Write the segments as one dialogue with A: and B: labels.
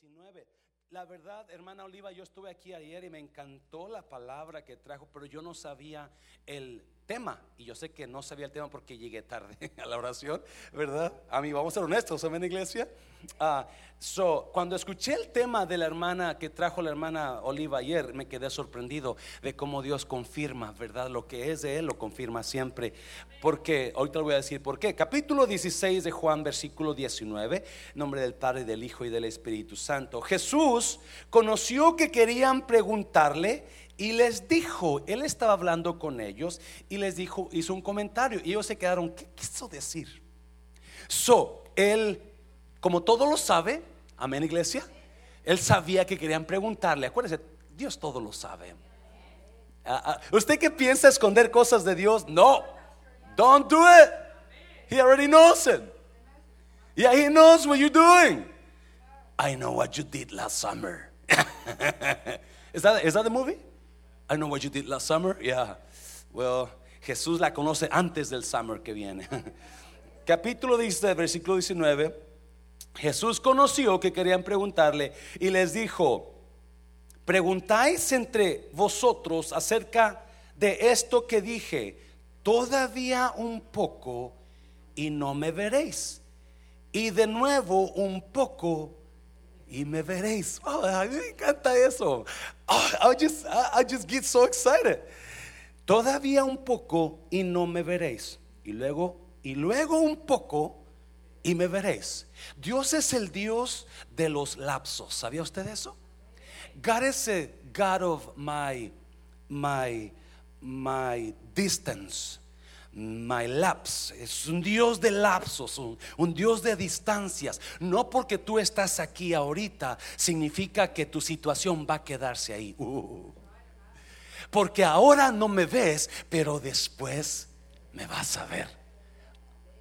A: 19. La verdad, hermana Oliva, yo estuve aquí ayer y me encantó la palabra que trajo, pero yo no sabía el tema. Y yo sé que no sabía el tema porque llegué tarde a la oración, ¿verdad? A mí, vamos a ser honestos, en iglesia? Ah, so, cuando escuché el tema de la hermana que trajo la hermana Oliva ayer, me quedé sorprendido de cómo Dios confirma, ¿verdad? Lo que es de Él lo confirma siempre. Porque, ahorita le voy a decir por qué. Capítulo 16 de Juan, versículo 19, nombre del Padre, del Hijo y del Espíritu Santo. Jesús conoció que querían preguntarle y les dijo, él estaba hablando con ellos y les dijo, hizo un comentario y ellos se quedaron, ¿qué quiso decir? So, él, como todo lo sabe, amén iglesia, él sabía que querían preguntarle, acuérdense, Dios todo lo sabe. Ah, ah, ¿Usted qué piensa esconder cosas de Dios? No, don't do it. He already knows it. Yeah, he knows what you're doing. I know what you did last summer. is, that, is that the movie? I know what you did last summer. Yeah. Well, Jesús la conoce antes del summer que viene. Capítulo 10, versículo 19. Jesús conoció que querían preguntarle y les dijo, preguntáis entre vosotros acerca de esto que dije, todavía un poco y no me veréis. Y de nuevo un poco y me veréis. Oh, me encanta eso. Oh, I just, I just get so excited. Todavía un poco y no me veréis. Y luego, y luego un poco y me veréis. Dios es el Dios de los lapsos. ¿Sabía usted eso? God is a God of my, my, my distance my lapse. Es un Dios de lapsos, un, Dios de distancias. No porque tú estás aquí ahorita significa que tu situación va a quedarse ahí. Uh. Porque ahora no me ves, pero después me vas a ver.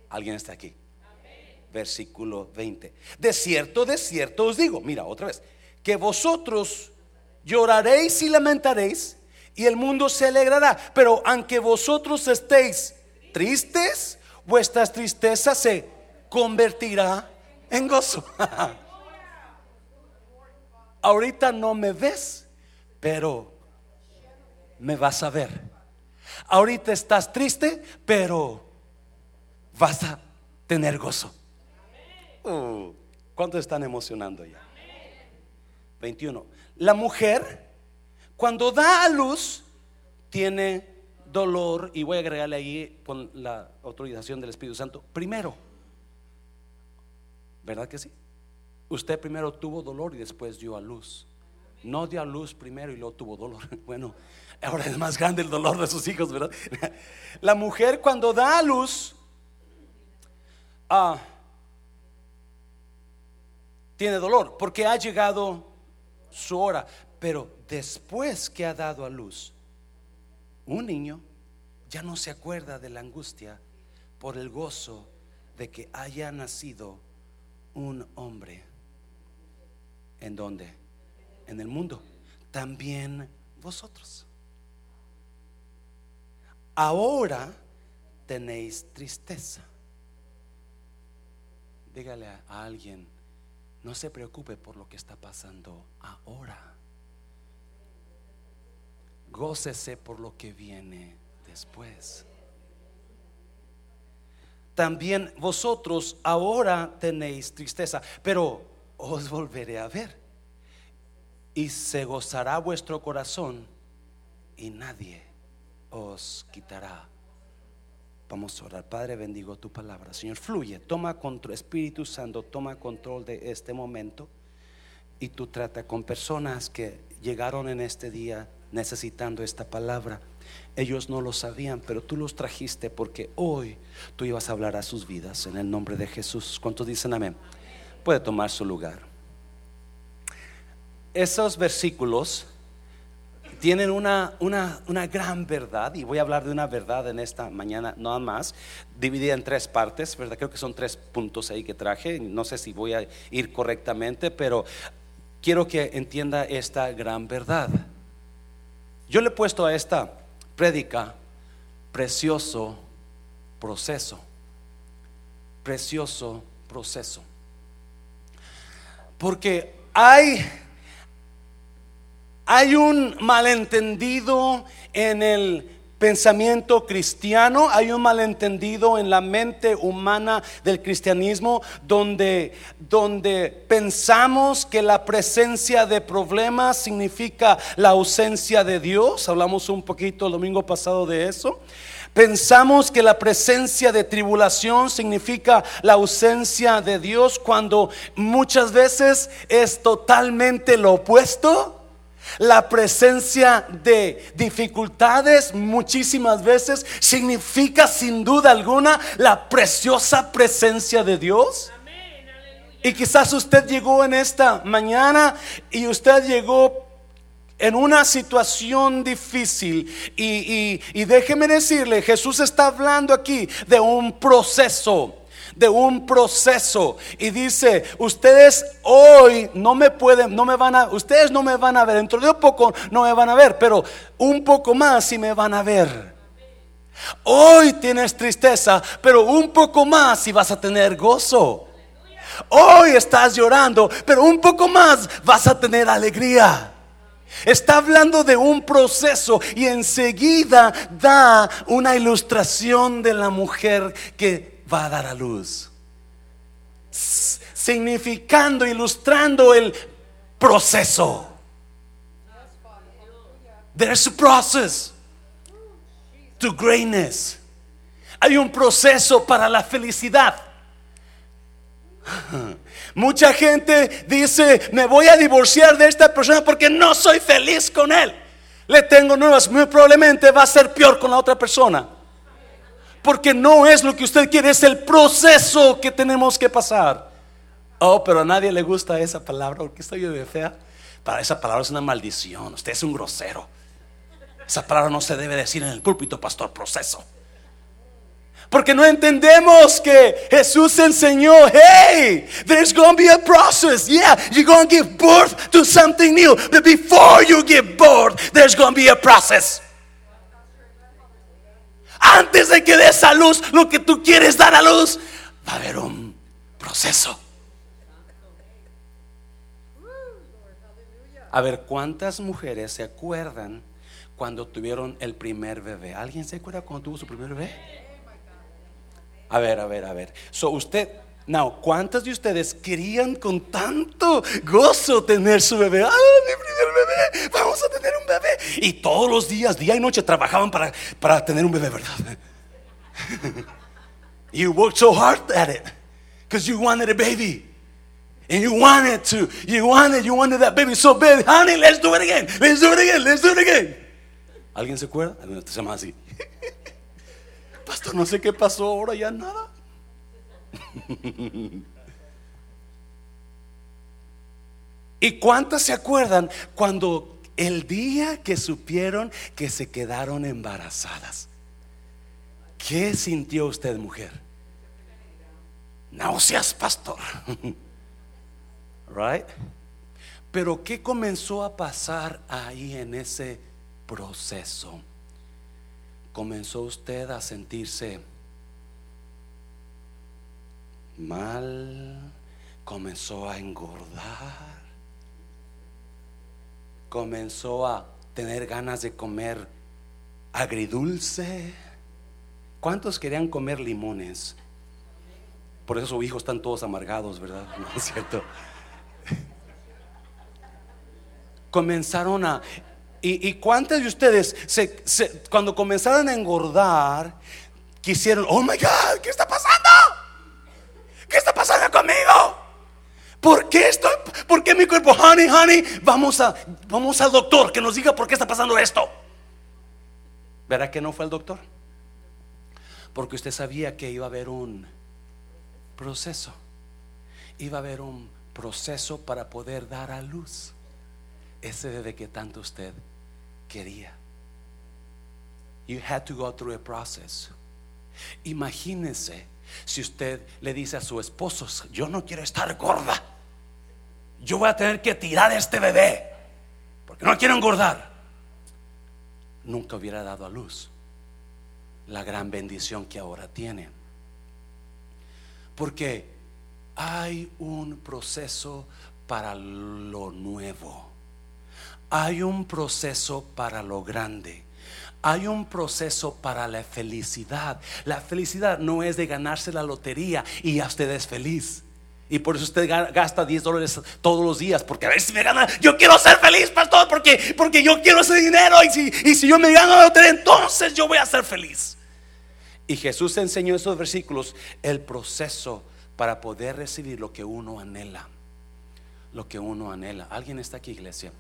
A: ¿Alguien está aquí? Versículo 20. De cierto, de cierto os digo, mira otra vez, que vosotros lloraréis y lamentaréis y el mundo se alegrará. Pero aunque vosotros estéis tristes, vuestra tristeza se convertirá en gozo. Ahorita no me ves, pero me vas a ver. Ahorita estás triste, pero vas a tener gozo. Uh, ¿Cuántos están emocionando ya? 21. La mujer, cuando da a luz, tiene dolor, y voy a agregarle ahí con la autorización del Espíritu Santo, primero. ¿Verdad que sí? Usted primero tuvo dolor y después dio a luz. No dio a luz primero y luego tuvo dolor. Bueno, ahora es más grande el dolor de sus hijos, ¿verdad? La mujer cuando da a luz, ah, tiene dolor porque ha llegado su hora. Pero después que ha dado a luz, un niño ya no se acuerda de la angustia por el gozo de que haya nacido un hombre. ¿En dónde? En el mundo. También vosotros. Ahora tenéis tristeza. Dígale a alguien, no se preocupe por lo que está pasando ahora gócese por lo que viene después. También vosotros ahora tenéis tristeza, pero os volveré a ver. Y se gozará vuestro corazón y nadie os quitará. Vamos a orar. Padre, bendigo tu palabra. Señor, fluye. Toma control. Espíritu Santo, toma control de este momento. Y tú trata con personas que llegaron en este día necesitando esta palabra. Ellos no lo sabían, pero tú los trajiste porque hoy tú ibas a hablar a sus vidas en el nombre de Jesús. ¿Cuántos dicen amén? Puede tomar su lugar. Esos versículos tienen una, una, una, gran verdad, y voy a hablar de una verdad en esta mañana, nada más, dividida en tres partes, ¿verdad? Creo que son tres puntos ahí que traje, no sé si voy a ir correctamente, pero quiero que entienda esta gran verdad. Yo le he puesto a esta prédica precioso proceso. Precioso proceso. Porque hay, hay un malentendido en el pensamiento cristiano, hay un malentendido en la mente humana del cristianismo donde, donde pensamos que la presencia de problemas significa la ausencia de Dios. Hablamos un poquito el domingo pasado de eso. Pensamos que la presencia de tribulación significa la ausencia de Dios cuando muchas veces es totalmente lo opuesto. La presencia de dificultades muchísimas veces significa sin duda alguna la preciosa presencia de Dios. Y quizás usted llegó en esta mañana y usted llegó en una situación difícil. Y, y, déjeme decirle, Jesús está hablando aquí de un proceso de un proceso y dice, ustedes hoy no me pueden, no me van a, ustedes no me van a ver, dentro de un poco no me van a ver, pero un poco más sí me van a ver. Hoy tienes tristeza, pero un poco más y vas a tener gozo. Hoy estás llorando, pero un poco más vas a tener alegría. Está hablando de un proceso y enseguida da una ilustración de la mujer que va a dar a luz. Significando, ilustrando el proceso. There's a process to greatness. Hay un proceso para la felicidad. Mucha gente dice, me voy a divorciar de esta persona porque no soy feliz con él. Le tengo nuevas, muy probablemente va a ser peor con la otra persona. Porque no es lo que usted quiere, es el proceso que tenemos que pasar. Oh, pero a nadie le gusta esa palabra, porque estoy de fea. Para esa palabra es una maldición. Usted es un grosero. Esa palabra no se debe decir en el púlpito, pastor, proceso. Porque no entendemos que Jesús enseñó, hey, there's going to be a process. Yeah, you're going to give birth to something new. But before you give birth, there's going to be a process. Antes de que des a luz lo que tú quieres dar a luz, va a haber un proceso. A ver, ¿cuántas mujeres se acuerdan cuando tuvieron el primer bebé? ¿Alguien se acuerda cuando tuvo su primer bebé? A ver, a ver, a ver. So usted Now, ¿cuántas de ustedes querían con tanto gozo tener su bebé? ¡Ah, mi primer bebé! Vamos a tener un bebé. Y todos los días, día y noche, trabajaban para, para tener un bebé, ¿verdad? you worked so hard at it because you wanted a baby. And you wanted to, you wanted, you wanted that baby so bad. Honey, let's do it again. Let's do it again. Let's do it again. ¿Alguien se acuerda? Se así. Pastor, no sé qué pasó ahora, ya nada. ¿Y cuántas se acuerdan cuando el día que supieron que se quedaron embarazadas? ¿Qué sintió usted, mujer? Náuseas, pastor. right? Pero ¿qué comenzó a pasar ahí en ese proceso? Comenzó usted a sentirse mal, comenzó a engordar, comenzó a tener ganas de comer agridulce. ¿Cuántos querían comer limones? Por eso sus hijos están todos amargados, ¿verdad? ¿No es cierto? Comenzaron a... ¿Y, cuántos de ustedes cuando comenzaron a engordar quisieron, oh my God, ¿qué está pasando? ¿Qué está pasando conmigo? ¿Por qué estoy? ¿Por qué mi cuerpo? Honey, honey, vamos a, vamos al doctor que nos diga por qué está pasando esto. ¿Verá que no fue el doctor? Porque usted sabía que iba a haber un proceso. Iba a haber un proceso para poder dar a luz ese de que tanto usted quería. You had to go through a process. Imagínese si usted le dice a su esposo, yo no quiero estar gorda, yo voy a tener que tirar este bebé, porque no quiero engordar, nunca hubiera dado a luz la gran bendición que ahora tiene. Porque hay un proceso para lo nuevo. Hay un proceso para lo grande. Hay un proceso para la felicidad. La felicidad no es de ganarse la lotería y ya usted es feliz. Y por eso usted gasta 10 dólares todos los días. Porque a ver si me gana. Yo quiero ser feliz, pastor. Porque, porque yo quiero ese dinero. Y si, y si yo me gano la lotería, entonces yo voy a ser feliz. Y Jesús enseñó esos versículos el proceso para poder recibir lo que uno anhela. Lo que uno anhela. ¿Alguien está aquí, iglesia?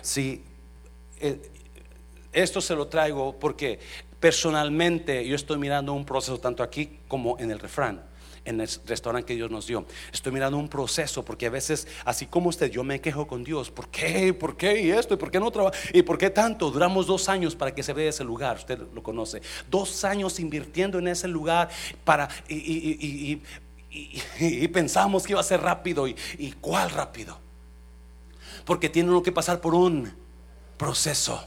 A: Sí. Eh, esto se lo traigo porque personalmente yo estoy mirando un proceso tanto aquí como en el refrán en el restaurante que Dios nos dio. Estoy mirando un proceso porque a veces, así como usted, yo me quejo con Dios. ¿Por qué? ¿Por qué? ¿Y esto? ¿Y por qué no trabaja? ¿Y por qué tanto? Duramos dos años para que se vea ese lugar. Usted lo conoce. Dos años invirtiendo en ese lugar para... Y, y pensamos que iba a ser rápido. ¿Y, cuál rápido? Porque tiene uno que pasar por un proceso.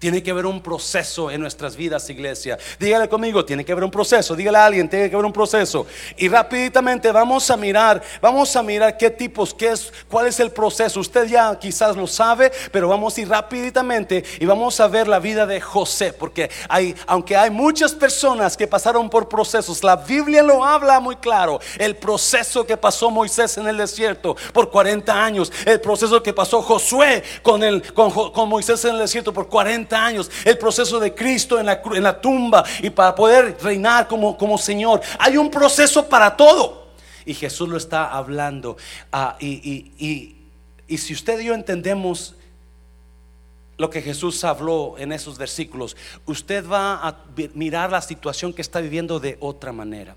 A: Tiene que haber un proceso en nuestras vidas, iglesia. Dígale conmigo, tiene que haber un proceso. Dígale a alguien, tiene que haber un proceso. Y rápidamente vamos a mirar, vamos a mirar qué tipos, qué es, cuál es el proceso. Usted ya quizás lo sabe, pero vamos a ir rápidamente y vamos a ver la vida de José, porque hay, aunque hay muchas personas que pasaron por procesos, la Biblia lo habla muy claro. El proceso que pasó Moisés en el desierto por 40 años, el proceso que pasó Josué con, el, con, Moisés en el desierto por 40 años, el proceso de Cristo en la, en la tumba y para poder reinar como, como Señor. Hay un proceso para todo. Y Jesús lo está hablando. Ah, y, y si usted y yo entendemos lo que Jesús habló en esos versículos, usted va a mirar la situación que está viviendo de otra manera.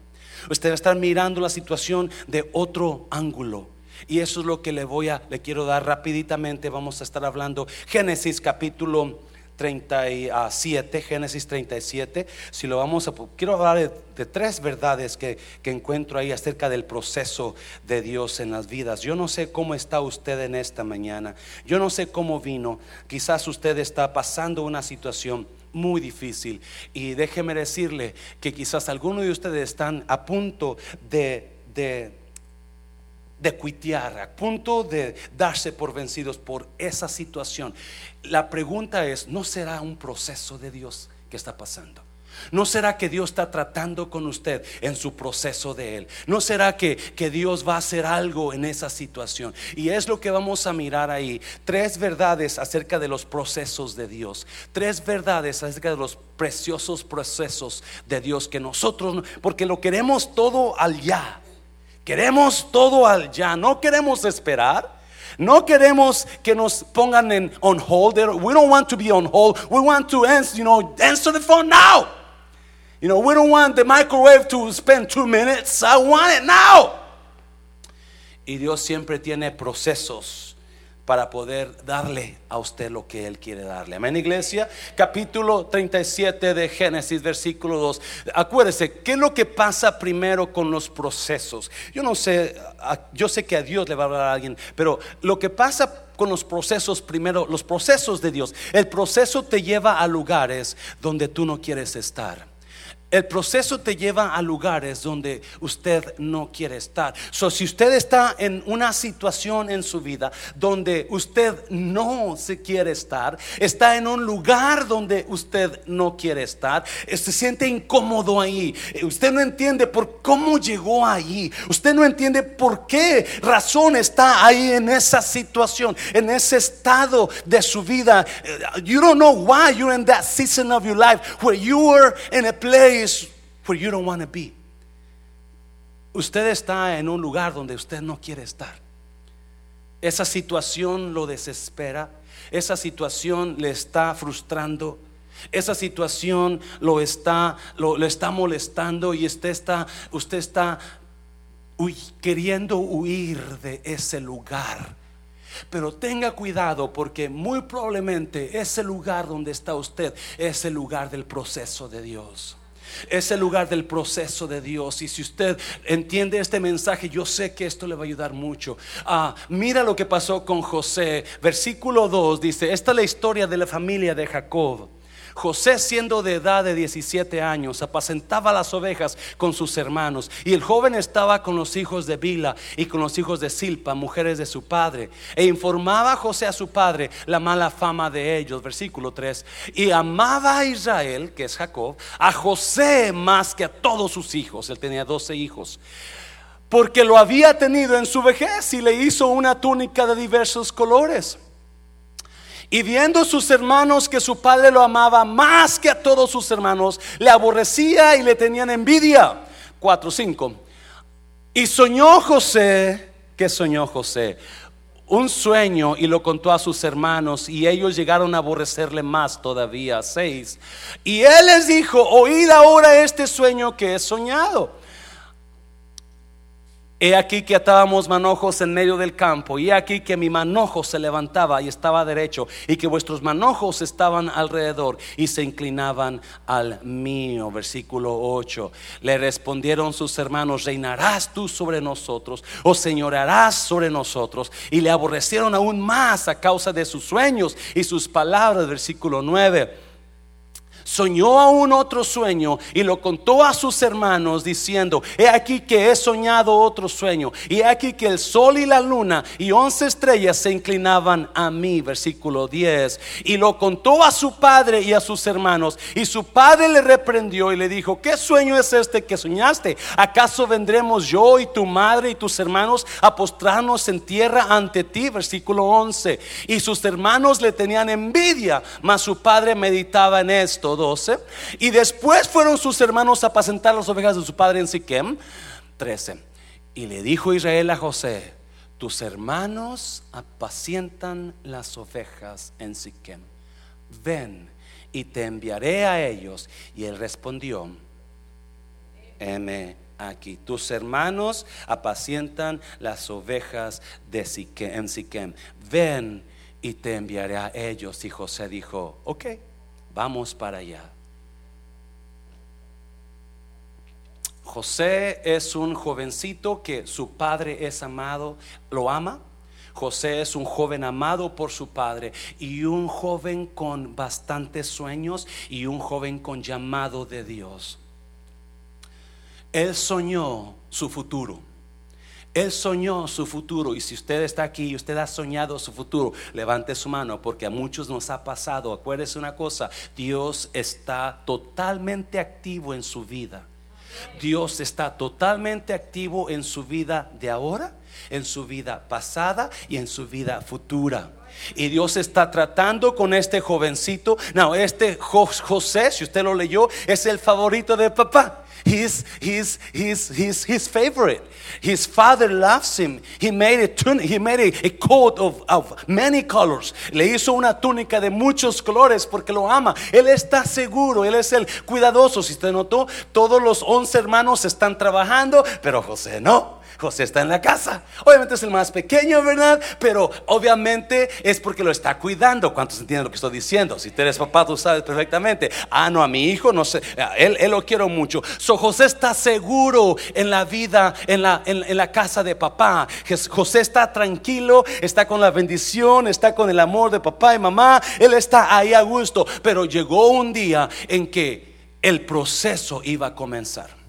A: Usted va a estar mirando la situación de otro ángulo. Y eso es lo que le voy a, le quiero dar rapiditamente. Vamos a estar hablando Génesis capítulo 37, Génesis 37. Si lo vamos a, quiero hablar de, tres verdades que, que, encuentro ahí acerca del proceso de Dios en las vidas. Yo no sé cómo está usted en esta mañana. Yo no sé cómo vino. Quizás usted está pasando una situación muy difícil. Y déjeme decirle que quizás algunos de ustedes están a punto de, de de cuitear, a punto de darse por vencidos por esa situación. La pregunta es, ¿no será un proceso de Dios que está pasando? ¿No será que Dios está tratando con usted en su proceso de Él? ¿No será que, que, Dios va a hacer algo en esa situación? Y es lo que vamos a mirar ahí. Tres verdades acerca de los procesos de Dios. Tres verdades acerca de los preciosos procesos de Dios que nosotros, porque lo queremos todo al ya. Queremos todo al ya, no queremos esperar. No queremos que nos pongan en on hold. We don't want to be on hold. We want to answer, you know, answer the phone now. You know, we don't want the microwave to spend two minutes. I want it now. Y Dios siempre tiene procesos para poder darle a usted lo que Él quiere darle. Amén, iglesia. Capítulo 37 de Génesis, versículo 2. Acuérdese, ¿qué es lo que pasa primero con los procesos? Yo no sé, yo sé que a Dios le va a hablar a alguien, pero lo que pasa con los procesos primero, los procesos de Dios, el proceso te lleva a lugares donde tú no quieres estar. El proceso te lleva a lugares donde usted no quiere estar. So, si usted está en una situación en su vida donde usted no se quiere estar, está en un lugar donde usted no quiere estar, eh, se siente incómodo ahí. Eh, usted no entiende por cómo llegó ahí. Usted no entiende por qué razón está ahí en esa situación, en ese estado de su vida. Eh, you don't know why you're in that season of your life where you are in a place where you don't want to be. Usted está en un lugar donde usted no quiere estar. Esa situación lo desespera. Esa situación le está frustrando. Esa situación lo está, lo, está molestando y usted está, usted está queriendo huir de ese lugar. Pero tenga cuidado porque muy probablemente ese lugar donde está usted es el lugar del proceso de Dios. Es el lugar del proceso de Dios. Y si usted entiende este mensaje, yo sé que esto le va a ayudar mucho. Ah, mira lo que pasó con José. Versículo 2 dice, esta es la historia de la familia de Jacob. José siendo de edad de 17 años apacentaba las ovejas con sus hermanos y el joven estaba con los hijos de Bila y con los hijos de Silpa, mujeres de su padre, e informaba a José a su padre la mala fama de ellos, versículo 3, y amaba a Israel, que es Jacob, a José más que a todos sus hijos, él tenía 12 hijos. Porque lo había tenido en su vejez y le hizo una túnica de diversos colores. Y viendo sus hermanos que su padre lo amaba más que a todos sus hermanos, le aborrecía y le tenían envidia. 4, 5. Y soñó José, ¿qué soñó José? Un sueño y lo contó a sus hermanos y ellos llegaron a aborrecerle más todavía. 6. Y él les dijo, oíd ahora este sueño que he soñado. He aquí que atábamos manojos en medio del campo, y he aquí que mi manojo se levantaba y estaba derecho, y que vuestros manojos estaban alrededor y se inclinaban al mío. Versículo 8. Le respondieron sus hermanos, reinarás tú sobre nosotros, o señorarás sobre nosotros. Y le aborrecieron aún más a causa de sus sueños y sus palabras. Versículo 9 soñó aún otro sueño y lo contó a sus hermanos diciendo, he aquí que he soñado otro sueño. Y he aquí que el sol y la luna y once estrellas se inclinaban a mí, versículo 10, y lo contó a su padre y a sus hermanos. Y su padre le reprendió y le dijo, ¿qué sueño es este que soñaste? ¿Acaso vendremos yo y tu madre y tus hermanos a postrarnos en tierra ante ti? Versículo 11, y sus hermanos le tenían envidia, mas su padre meditaba en esto 12. Y después fueron sus hermanos a apacentar las ovejas de su padre en Siquem. 13. Y le dijo Israel a José, tus hermanos apacientan las ovejas en Siquem. Ven y te enviaré a ellos. Y él respondió, M aquí. Tus hermanos apacientan las ovejas de Siquem, en Siquem. Ven y te enviaré a ellos. Y José dijo, ok vamos para allá. José es un jovencito que su padre es amado, lo ama. José es un joven amado por su padre y un joven con bastantes sueños y un joven con llamado de Dios. Él soñó su futuro. Él soñó su futuro y si usted está aquí y usted ha soñado su futuro, levante su mano porque a muchos nos ha pasado. Acuérdese una cosa, Dios está totalmente activo en su vida. Dios está totalmente activo en su vida de ahora, en su vida pasada y en su vida futura. Y Dios está tratando con este jovencito. No, este José, si usted lo leyó, es el favorito de papá. He's, he's, he's, he's his favorite. His father loves him. He made a he made a, coat of, of many colors. Le hizo una túnica de muchos colores porque lo ama. Él está seguro, él es el cuidadoso. Si usted notó, todos los once hermanos están trabajando, pero José no. José está en la casa. Obviamente es el más pequeño, ¿verdad? Pero obviamente es porque lo está cuidando. ¿Cuántos entienden lo que estoy diciendo? Si tú eres papá, tú sabes perfectamente. Ah, no, a mi hijo, no sé. Él, él lo quiero mucho. So José está seguro en la vida, en la, en, la casa de papá. José está tranquilo, está con la bendición, está con el amor de papá y mamá. Él está ahí a gusto. Pero llegó un día en que el proceso iba a comenzar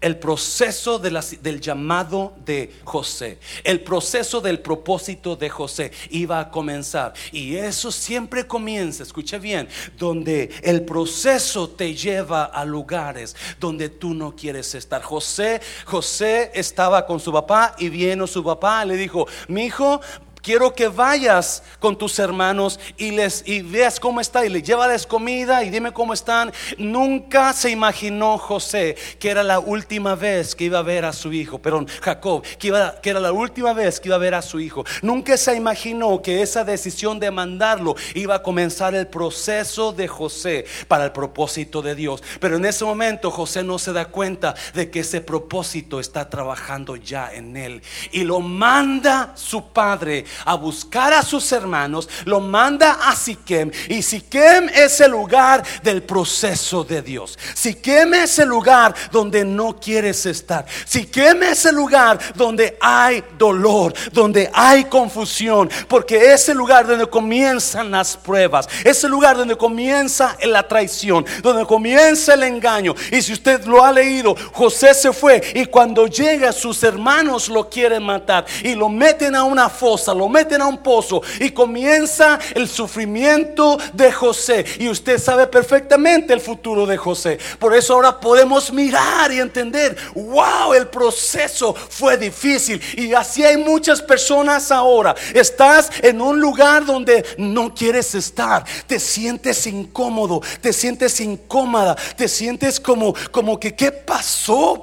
A: el proceso del llamado de José, el proceso del propósito de José iba a comenzar. Y eso siempre comienza, escuche bien, donde el proceso te lleva a lugares donde tú no quieres estar. José, José estaba con su papá y vino su papá, le dijo, mi hijo, quiero que vayas con tus hermanos y les y veas cómo está y le llévales comida y dime cómo están. Nunca se imaginó José que era la última vez que iba a ver a su hijo, perdón, Jacob, que, iba, que era la última vez que iba a ver a su hijo. Nunca se imaginó que esa decisión de mandarlo iba a comenzar el proceso de José para el propósito de Dios. Pero en ese momento José no se da cuenta de que ese propósito está trabajando ya en él y lo manda su padre a buscar a sus hermanos, lo manda a Siquem y Siquem es el lugar del proceso de Dios. Siquem es el lugar donde no quieres estar. Siquem es el lugar donde hay dolor, donde hay confusión, porque es el lugar donde comienzan las pruebas, es el lugar donde comienza la traición, donde comienza el engaño. Y si usted lo ha leído, José se fue y cuando llega sus hermanos lo quieren matar y lo meten a una fosa, lo meten a un pozo y comienza el sufrimiento de José. Y usted sabe perfectamente el futuro de José. Por eso ahora podemos mirar y entender, wow, el proceso fue difícil. Y así hay muchas personas ahora. Estás en un lugar donde no quieres estar. Te sientes incómodo, te sientes incómoda, te sientes como, como que, ¿qué pasó?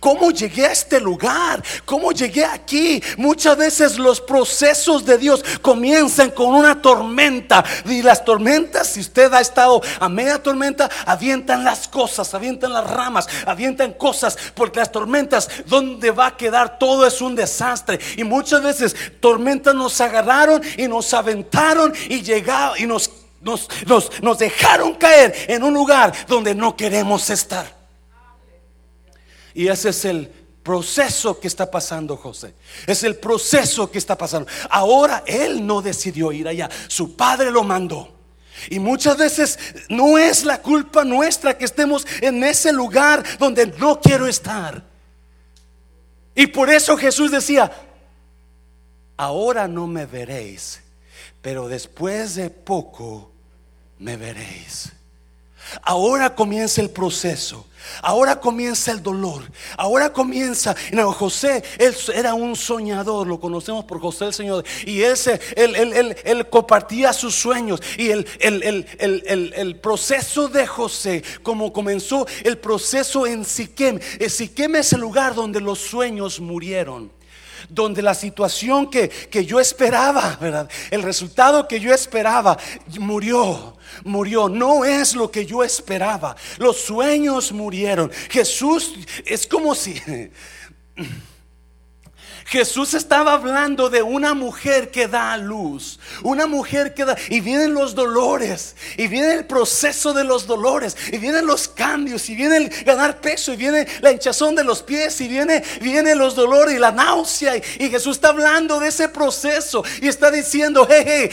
A: ¿Cómo llegué a este lugar? ¿Cómo llegué aquí? Muchas veces los procesos de Dios comienzan con una tormenta. Y las tormentas, si usted ha estado a media tormenta, avientan las cosas, avientan las ramas, avientan cosas. Porque las tormentas, donde va a quedar todo es un desastre. Y muchas veces tormentas nos agarraron y nos aventaron y llegaron y nos, nos, nos dejaron caer en un lugar donde no queremos estar. Y ese es el proceso que está pasando José. Es el proceso que está pasando. Ahora él no decidió ir allá. Su padre lo mandó. Y muchas veces no es la culpa nuestra que estemos en ese lugar donde no quiero estar. Y por eso Jesús decía, ahora no me veréis, pero después de poco me veréis. Ahora comienza el proceso. Ahora comienza el dolor. Ahora comienza. No, José, él era un soñador. Lo conocemos por José el Señor. Y él, compartía sus sueños. Y el, el, proceso de José, como comenzó el proceso en Siquem. Eh, Siquem es el lugar donde los sueños murieron donde la situación que, que, yo esperaba, ¿verdad? El resultado que yo esperaba murió murió. No es lo que yo esperaba. Los sueños murieron. Jesús es como si... Jesús estaba hablando de una mujer que da a luz, una mujer que da, y vienen los dolores, y viene el proceso de los dolores, y vienen los cambios, y viene el ganar peso, y viene la hinchazón de los pies, y viene, viene los dolores y la náusea, y, Jesús está hablando de ese proceso, y está diciendo, hey, hey,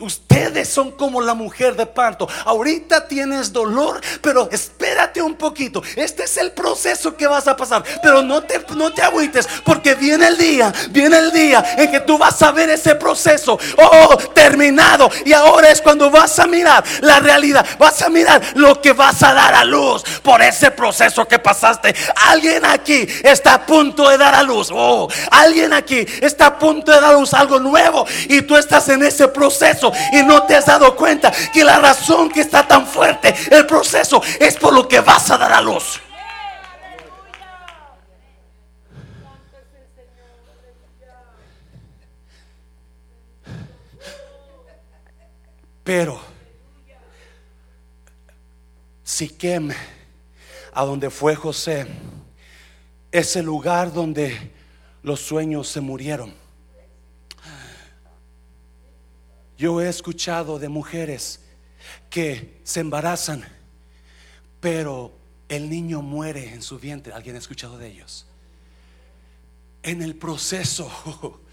A: Ustedes son como la mujer de parto. Ahorita tienes dolor, pero espérate un poquito. Este es el proceso que vas a pasar. Pero no te, no te agüites, porque viene el día, viene el día en que tú vas a ver ese proceso. Oh, terminado. Y ahora es cuando vas a mirar la realidad. Vas a mirar lo que vas a dar a luz por ese proceso que pasaste. Alguien aquí está a punto de dar a luz. Oh, alguien aquí está a punto de dar a luz algo nuevo. Y tú estás en ese proceso y no te has dado cuenta que la razón que está tan fuerte, el proceso, es por lo que vas a dar a luz. Pero Siquem, a donde fue José, es el lugar donde los sueños se murieron. Yo he escuchado de mujeres que se embarazan, pero el niño muere en su vientre. ¿Alguien ha escuchado de ellos? En el proceso.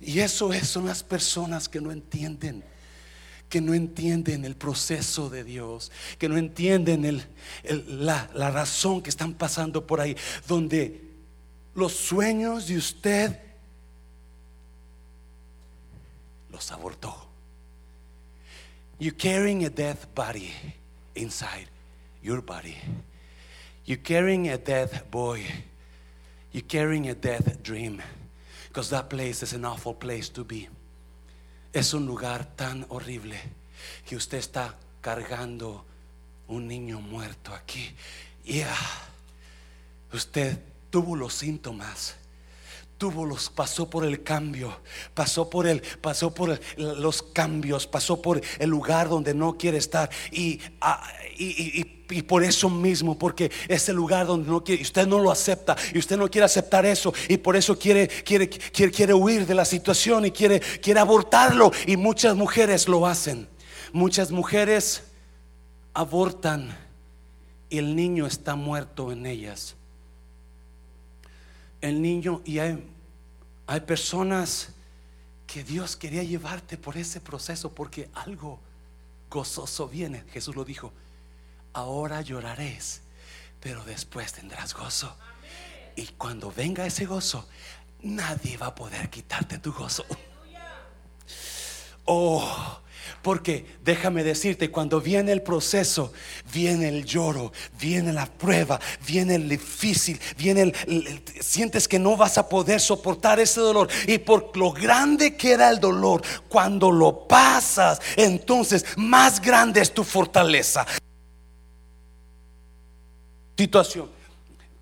A: Y eso son las personas que no entienden que no entienden el proceso de Dios, que no entienden la, la, razón que están pasando por ahí, donde los sueños de usted los abortó. You're carrying a dead body inside your body. You're carrying a dead boy. You're carrying a dead dream. Because that place is an awful place to be. Es un lugar tan horrible que usted está cargando un niño muerto aquí. Yeah. Usted tuvo los síntomas tuvo los pasó por el cambio, pasó por el pasó por los cambios, pasó por el lugar donde no quiere estar. Y, ah, y, y- y- y por eso mismo, porque es el lugar donde no quiere, usted no lo acepta y usted no quiere aceptar eso y por eso quiere quiere quiere, quiere huir de la situación y quiere quiere abortarlo. Y muchas mujeres lo hacen. Muchas mujeres abortan y el niño está muerto en ellas el niño y hay, hay personas que Dios quería llevarte por ese proceso porque algo gozoso viene. Jesús lo dijo, ahora lloraréis, pero después tendrás gozo. Y cuando venga ese gozo, nadie va a poder quitarte tu gozo. Oh, porque déjame decirte, cuando viene el proceso, viene el lloro, viene la prueba, viene el difícil, viene el, sientes que no vas a poder soportar ese dolor. Y por lo grande que era el dolor, cuando lo pasas, entonces más grande es tu fortaleza. Situación,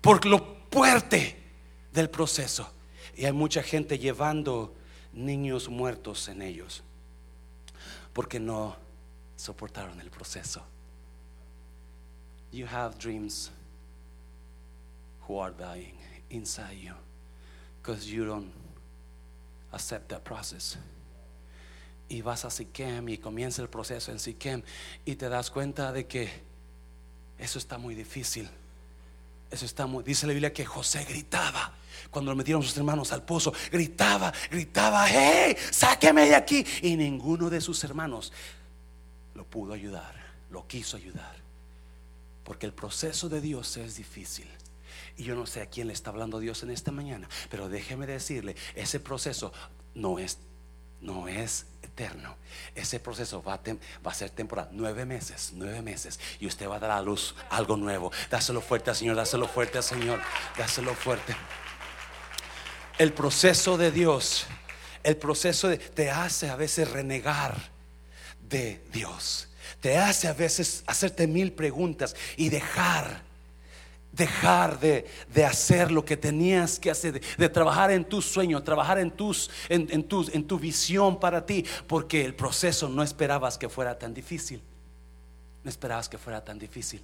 A: por lo fuerte del proceso. Y hay mucha gente llevando niños muertos en ellos porque no soportaron el proceso. You have dreams who are dying inside you because you don't accept that process. Y vas a Siquem y comienza el proceso en Siquem y te das cuenta de que eso está muy difícil. Eso está muy. Dice la Biblia que José gritaba cuando lo metieron sus hermanos al pozo. Gritaba, gritaba, ¡Hey! ¡Sáqueme de aquí! Y ninguno de sus hermanos lo pudo ayudar, lo quiso ayudar. Porque el proceso de Dios es difícil. Y yo no sé a quién le está hablando Dios en esta mañana, pero déjeme decirle, ese proceso no es, no es eterno. Ese proceso va a, ser temporal, nueve meses, nueve meses, y usted va a dar a luz algo nuevo. Dáselo fuerte al Señor, dáselo fuerte al Señor, dáselo fuerte. El proceso de Dios, el proceso te hace a veces renegar de Dios. Te hace a veces hacerte mil preguntas y dejar, dejar de, de hacer lo que tenías que hacer, de, trabajar en tu sueño, trabajar en, tus, en, en tus- en tu visión para ti, porque el proceso no esperabas que fuera tan difícil. No esperabas que fuera tan difícil.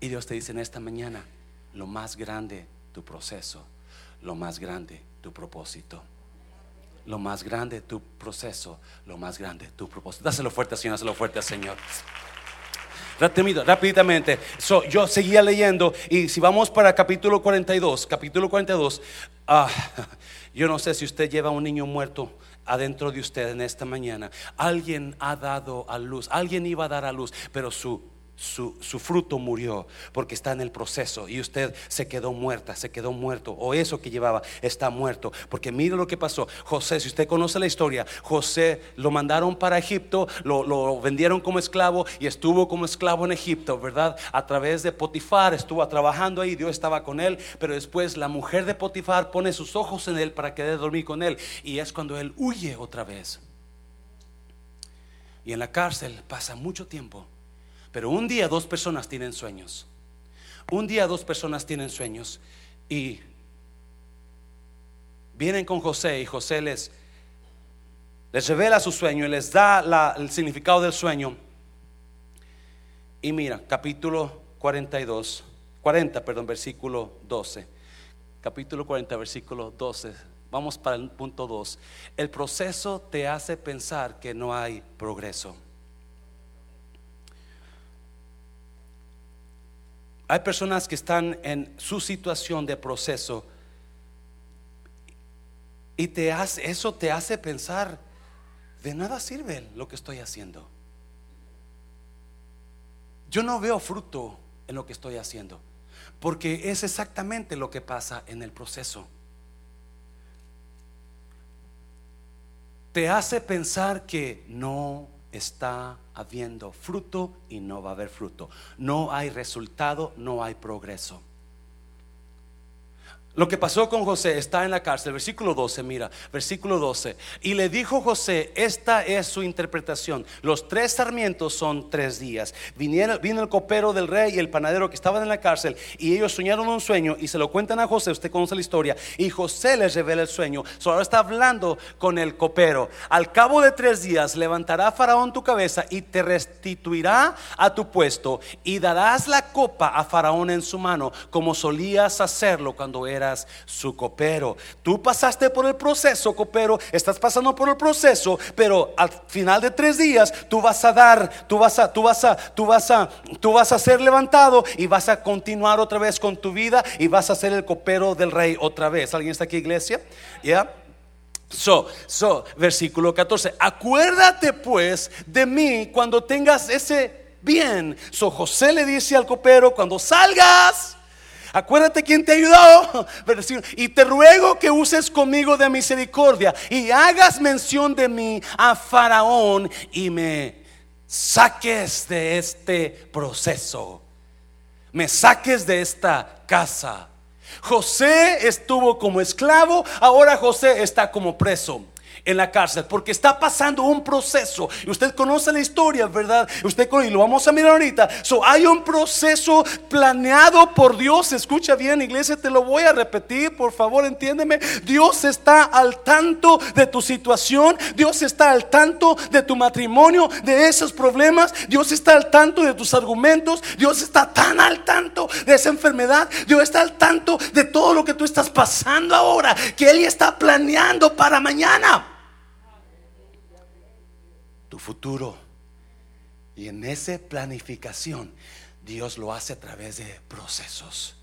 A: Y Dios te dice en esta mañana, lo más grande tu proceso, lo más grande tu propósito. Lo más grande tu proceso, lo más grande tu propósito. Dáselo fuerte, Señor, dáselo fuerte, Señor. Rápidamente. So, yo seguía leyendo y si vamos para capítulo 42, capítulo 42, ah, yo no sé si usted lleva un niño muerto adentro de usted en esta mañana. Alguien ha dado a luz, alguien iba a dar a luz, pero su, su, fruto murió porque está en el proceso y usted se quedó muerta, se quedó muerto, o eso que llevaba está muerto. Porque mire lo que pasó. José, si usted conoce la historia, José lo mandaron para Egipto, lo, lo vendieron como esclavo y estuvo como esclavo en Egipto, ¿verdad? A través de Potifar estuvo trabajando ahí, Dios estaba con él, pero después la mujer de Potifar pone sus ojos en él para querer dormir con él y es cuando él huye otra vez. Y en la cárcel pasa mucho tiempo. Pero un día dos personas tienen sueños. Un día dos personas tienen sueños y vienen con José y José les, les revela su sueño y les da el significado del sueño. Y mira, capítulo 42, 40, perdón, versículo 12. Capítulo 40, versículo 12. Vamos para el punto 2. El proceso te hace pensar que no hay progreso. Hay personas que están en su situación de proceso y te hace, eso te hace pensar, de nada sirve lo que estoy haciendo. Yo no veo fruto en lo que estoy haciendo, porque es exactamente lo que pasa en el proceso. Te hace pensar que no está habiendo fruto y no va a haber fruto. No hay resultado, no hay progreso. Lo que pasó con José está en la cárcel, versículo 12, mira, versículo 12. Y le dijo José, esta es su interpretación. Los tres sarmientos son tres días. Vinieron, vino el copero del rey y el panadero que estaban en la cárcel y ellos soñaron un sueño y se lo cuentan a José, usted conoce la historia. Y José les revela el sueño. Solo ahora está hablando con el copero. Al cabo de tres días levantará Faraón tu cabeza y te restituirá a tu puesto y darás la copa a Faraón en su mano como solías hacerlo cuando era su copero. Tú pasaste por el proceso, copero, estás pasando por el proceso, pero al final de tres días tú vas a dar, tú vas a, tú vas a, tú vas a, tú vas a ser levantado y vas a continuar otra vez con tu vida y vas a ser el copero del rey otra vez. ¿Alguien está aquí, iglesia? ¿Ya? So, so, versículo 14. Acuérdate pues de mí cuando tengas ese bien. So, José le dice al copero, cuando salgas, Acuérdate quién te ayudó. Y te ruego que uses conmigo de misericordia y hagas mención de mí a Faraón y me saques de este proceso. Me saques de esta casa. José estuvo como esclavo, ahora José está como preso en la cárcel porque está pasando un proceso. Y usted conoce la historia, ¿verdad? Usted y lo vamos a mirar ahorita. So, hay un proceso planeado por Dios. Escucha bien, iglesia, te lo voy a repetir, por favor, entiéndeme. Dios está al tanto de tu situación. Dios está al tanto de tu matrimonio, de esos problemas. Dios está al tanto de tus argumentos. Dios está tan al tanto de esa enfermedad. Dios está al tanto de todo lo que tú estás pasando ahora, que Él está planeando para mañana tu futuro. Y en esa planificación, Dios lo hace a través de procesos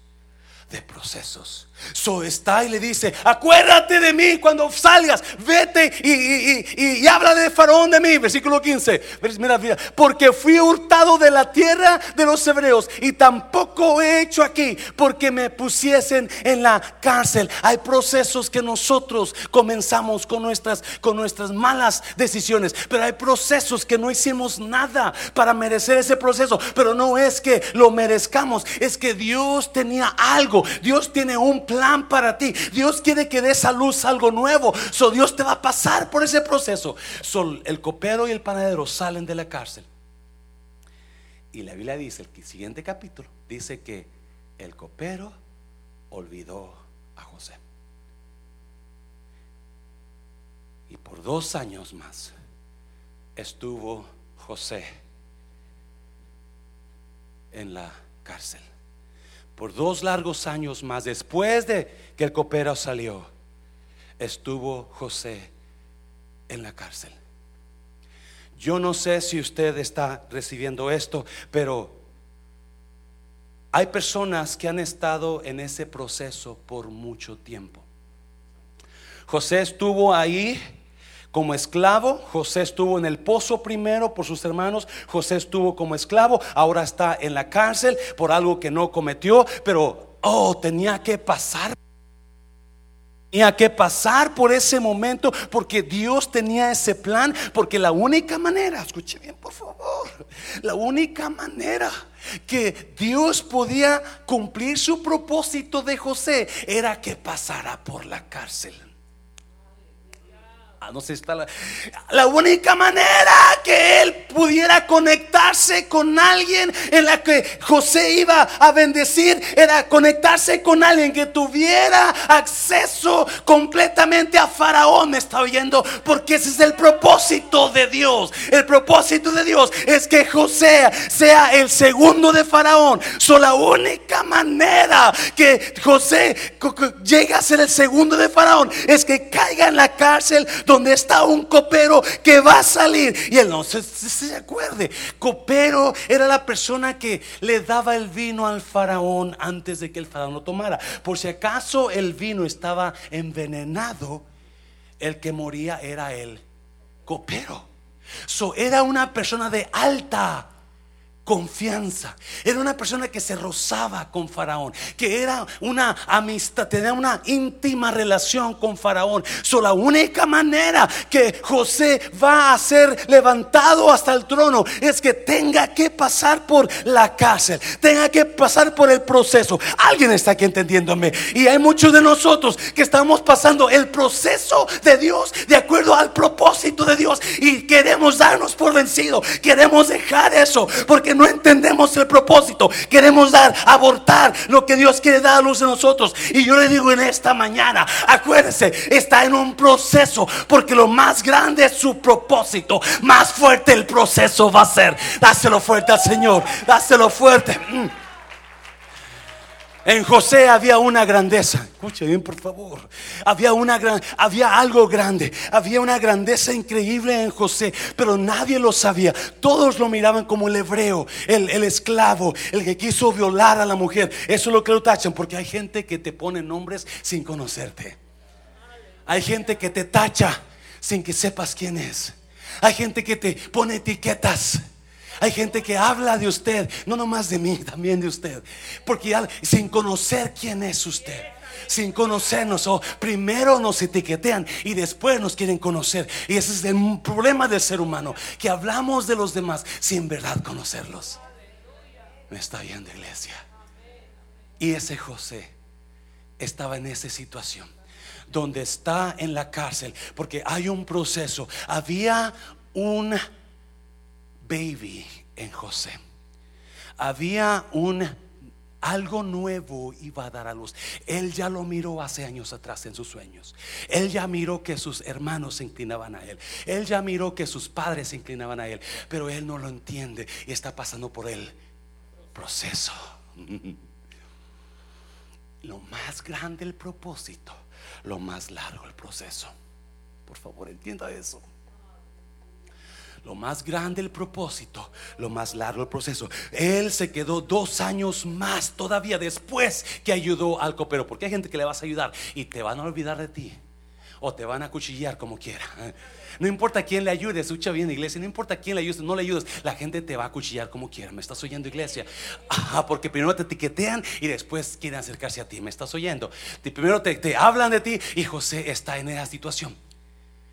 A: de procesos. So está y le dice, acuérdate de mí cuando salgas, vete y, habla de Faraón de mí. Versículo 15. Mira, mira, porque fui hurtado de la tierra de los hebreos y tampoco he hecho aquí porque me pusiesen en la cárcel. Hay procesos que nosotros comenzamos con nuestras, con nuestras malas decisiones, pero hay procesos que no hicimos nada para merecer ese proceso, pero no es que lo merezcamos, es que Dios tenía algo Dios tiene un plan para ti. Dios quiere que des a luz algo nuevo. So Dios te va a pasar por ese proceso. So, el copero y el panadero salen de la cárcel. Y la Biblia dice, el siguiente capítulo, dice que el copero olvidó a José. Y por dos años más estuvo José en la cárcel por dos largos años más, después de que el copero salió, estuvo José en la cárcel. Yo no sé si usted está recibiendo esto, pero hay personas que han estado en ese proceso por mucho tiempo. José estuvo ahí como esclavo. José estuvo en el pozo primero por sus hermanos. José estuvo como esclavo. Ahora está en la cárcel por algo que no cometió. Pero, oh, tenía que pasar. Tenía que pasar por ese momento porque Dios tenía ese plan. Porque la única manera, escuche bien por favor, la única manera que Dios podía cumplir su propósito de José era que pasara por la cárcel. Ah, no sé, está la, la única manera que él pudiera conectarse con alguien en la que José iba a bendecir era conectarse con alguien que tuviera acceso completamente a Faraón. Está oyendo porque ese es el propósito de Dios. El propósito de Dios es que José sea el segundo de Faraón. So, la única manera que José llegue a ser el segundo de Faraón es que caiga en la cárcel donde está un copero que va a salir. Y él no se, se, acuerde. Copero era la persona que le daba el vino al faraón antes de que el faraón lo tomara. Por si acaso el vino estaba envenenado, el que moría era el copero. So, era una persona de alta confianza. Era una persona que se rozaba con Faraón, que era una amistad, tenía una íntima relación con Faraón. So, la única manera que José va a ser levantado hasta el trono es que tenga que pasar por la cárcel, tenga que pasar por el proceso. Alguien está aquí entendiéndome. Y hay muchos de nosotros que estamos pasando el proceso de Dios de acuerdo al propósito de Dios y queremos darnos por vencido. Queremos dejar eso porque no entendemos el propósito. Queremos dar, abortar lo que Dios quiere dar a luz de nosotros. Y yo le digo en esta mañana, acuérdese, está en un proceso porque lo más grande es su propósito. Más fuerte el proceso va a ser. Dáselo fuerte al Señor. Dáselo fuerte. En José había una grandeza. Escuche bien, por favor. Había una gran, había algo grande. Había una grandeza increíble en José, pero nadie lo sabía. Todos lo miraban como el hebreo, el, el esclavo, el que quiso violar a la mujer. Eso es lo que lo tachan, porque hay gente que te pone nombres sin conocerte. Hay gente que te tacha sin que sepas quién es. Hay gente que te pone etiquetas. Hay gente que habla de usted, no nomás de mí, también de usted. Porque sin conocer quién es usted sin conocernos o primero nos etiquetean y después nos quieren conocer. Y ese es el problema del ser humano, que hablamos de los demás sin verdad conocerlos. Me está viendo iglesia. Y ese José estaba en esa situación donde está en la cárcel porque hay un proceso. Había un baby en José. Había un algo nuevo iba a dar a luz. Él ya lo miró hace años atrás en sus sueños. Él ya miró que sus hermanos se inclinaban a él. Él ya miró que sus padres se inclinaban a él. Pero él no lo entiende y está pasando por el proceso. Lo más grande el propósito, lo más largo el proceso. Por favor, entienda eso. Lo más grande el propósito, lo más largo el proceso. Él se quedó dos años más todavía después que ayudó al copero. Porque hay gente que le vas a ayudar y te van a olvidar de ti. O te van a cuchillar como quiera. No importa quién le ayude, escucha bien iglesia, no importa quién le ayude, no le ayudes, la gente te va a cuchillar como quiera. ¿Me estás oyendo iglesia? porque primero te etiquetean y después quieren acercarse a ti. ¿Me estás oyendo? Primero te, te hablan de ti y José está en esa situación.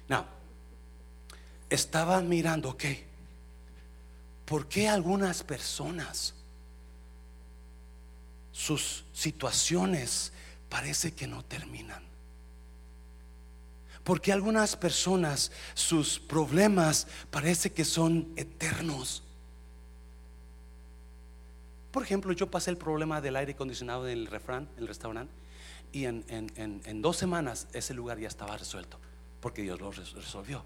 A: No, estaba mirando, ok, ¿por qué algunas personas, sus situaciones parece que no terminan? ¿Por qué algunas personas, sus problemas parece que son eternos? Por ejemplo, yo pasé el problema del aire acondicionado en el refrán, el restaurante, y en dos semanas ese lugar ya estaba resuelto, porque Dios lo resolvió.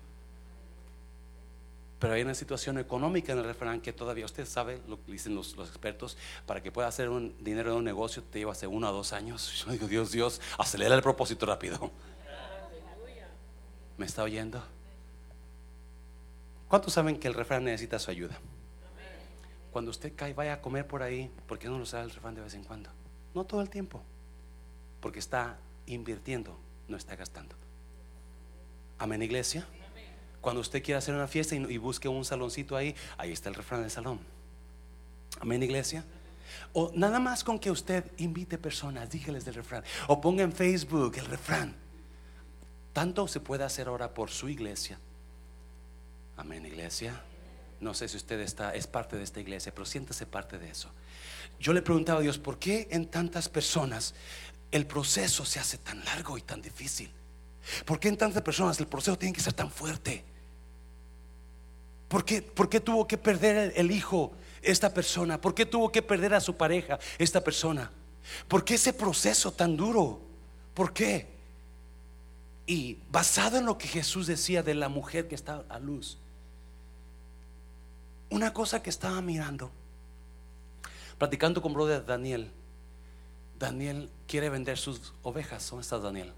A: Pero hay una situación económica en el refrán que todavía usted sabe, lo dicen los, expertos, para que pueda hacer un dinero en un negocio te lleva hace uno o dos años. Yo digo, Dios, Dios, acelera el propósito rápido. ¿Me está oyendo? ¿Cuántos saben que el refrán necesita su ayuda? Cuando usted cae, vaya a comer por ahí, ¿por qué no lo sabe el refrán de vez en cuando? No todo el tiempo, porque está invirtiendo, no está gastando. Amén, iglesia. Cuando usted quiera hacer una fiesta y, busque un saloncito ahí, ahí está el refrán del salón. Amén, iglesia. O nada más con que usted invite personas, dígeles del refrán. O ponga en Facebook el refrán. Tanto se puede hacer ahora por su iglesia. Amén, iglesia. No sé si usted está, es parte de esta iglesia, pero siéntese parte de eso. Yo le preguntaba a Dios, ¿por qué en tantas personas el proceso se hace tan largo y tan difícil? ¿Por qué en tantas personas el proceso tiene que ser tan fuerte? ¿Por qué, tuvo que perder el, hijo esta persona? ¿Por qué tuvo que perder a su pareja esta persona? ¿Por qué ese proceso tan duro? ¿Por qué? Y basado en lo que Jesús decía de la mujer que está a luz, una cosa que estaba mirando, platicando con brother Daniel, Daniel quiere vender sus ovejas. ¿Dónde está Daniel?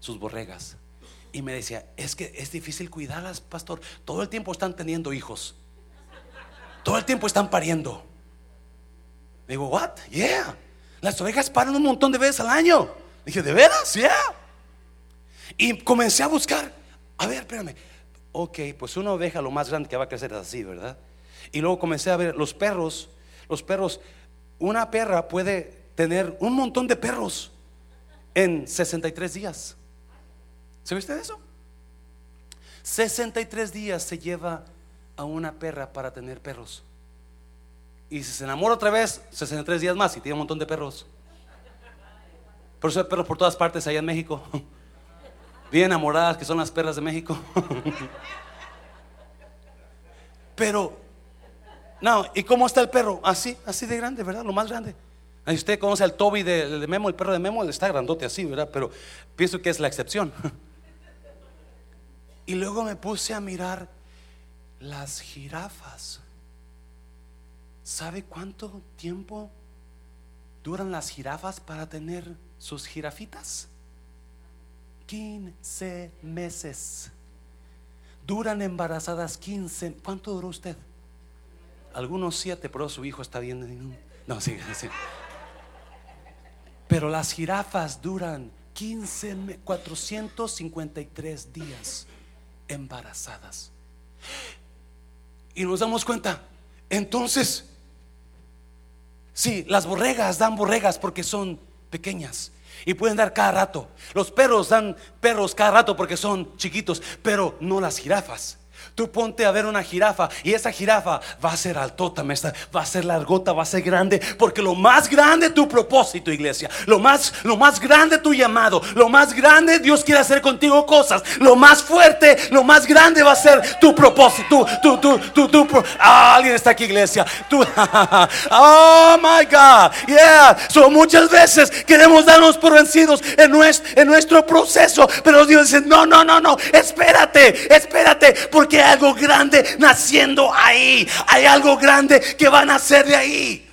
A: Sus borregas. Y me decía, es que es difícil cuidarlas, pastor. Todo el tiempo están teniendo hijos. Todo el tiempo están pariendo. Digo, what? Yeah. Las ovejas paran un montón de veces al año. Dije, ¿de veras? Yeah. Y comencé a buscar. A ver, espérame. Ok, pues una oveja lo más grande que va a crecer es así, ¿verdad? Y luego comencé a ver los perros. Los perros, una perra puede tener un montón de perros en 63 días. ¿Sabe usted eso? 63 días se lleva a una perra para tener perros. Y si se enamora otra vez, 63 días más y tiene un montón de perros. Por eso hay perros por todas partes allá en México. Bien enamoradas que son las perras de México. Pero, no, ¿y cómo está el perro? Así, así de grande, ¿verdad? Lo más grande. Usted conoce al Toby de, de Memo, el perro de Memo, está grandote así, ¿verdad? Pero pienso que es la excepción. Y luego me puse a mirar las jirafas. ¿Sabe cuánto tiempo duran las jirafas para tener sus jirafitas? 15 meses. Duran embarazadas 15. ¿Cuánto duró usted? Algunos 7, pero su hijo está bien. No, sí, sí. Pero las jirafas duran 15, 453 días embarazadas. Y nos damos cuenta, entonces, sí, las borregas dan borregas porque son pequeñas y pueden dar cada rato. Los perros dan perros cada rato porque son chiquitos, pero no las jirafas. Tú ponte a ver una jirafa y esa jirafa va a ser altota, va a ser largota, va a ser grande, porque lo más grande tu propósito, iglesia, lo más, lo más grande tu llamado, lo más grande Dios quiere hacer contigo cosas, lo más fuerte, lo más grande va a ser tu propósito. Tu, tu, tu, tu, ah, alguien está aquí, iglesia. oh my God, yeah. So muchas veces queremos darnos por vencidos en nuestro, en nuestro proceso, pero Dios dice: No, no, no, no, espérate, espérate, porque hay algo grande naciendo ahí. Hay algo grande que va a nacer de ahí.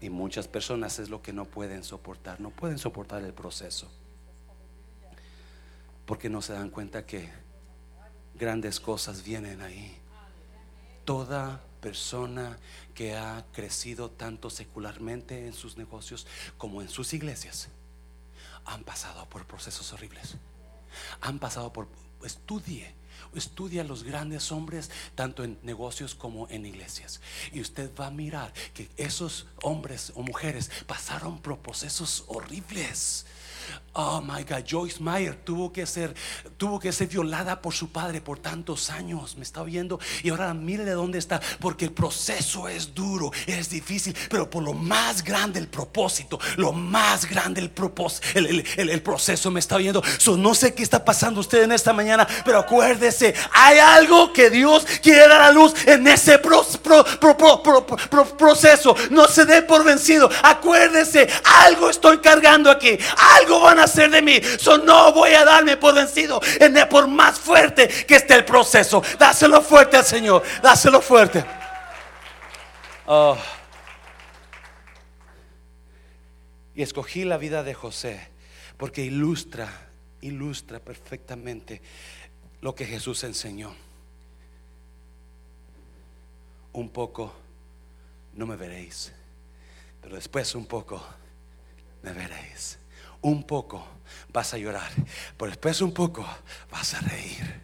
A: Y muchas personas es lo que no pueden soportar, no pueden soportar el proceso. Porque no se dan cuenta que grandes cosas vienen ahí. Toda persona que ha crecido tanto secularmente en sus negocios como en sus iglesias han pasado por procesos horribles. Han pasado por estudie Estudia a los grandes hombres, tanto en negocios como en iglesias. Y usted va a mirar que esos hombres o mujeres pasaron por procesos horribles Oh my God, Joyce Meyer tuvo que ser, tuvo que ser violada por su padre por tantos años. Me está viendo y ahora mire de dónde está, porque el proceso es duro, es difícil, pero por lo más grande el propósito, lo más grande el propósito, el, proceso me está viendo. no sé qué está pasando usted en esta mañana, pero acuérdese, hay algo que Dios quiere dar a luz en ese proceso. No se dé por vencido. Acuérdese, algo estoy cargando aquí, algo van a hacer de mí. So, no voy a darme por vencido. En por más fuerte que esté el proceso. Dáselo fuerte al Señor. Dáselo fuerte. Oh. Y escogí la vida de José porque ilustra, ilustra perfectamente lo que Jesús enseñó. Un poco no me veréis, pero después un poco me veréis un poco vas a llorar, pero después un poco vas a reír.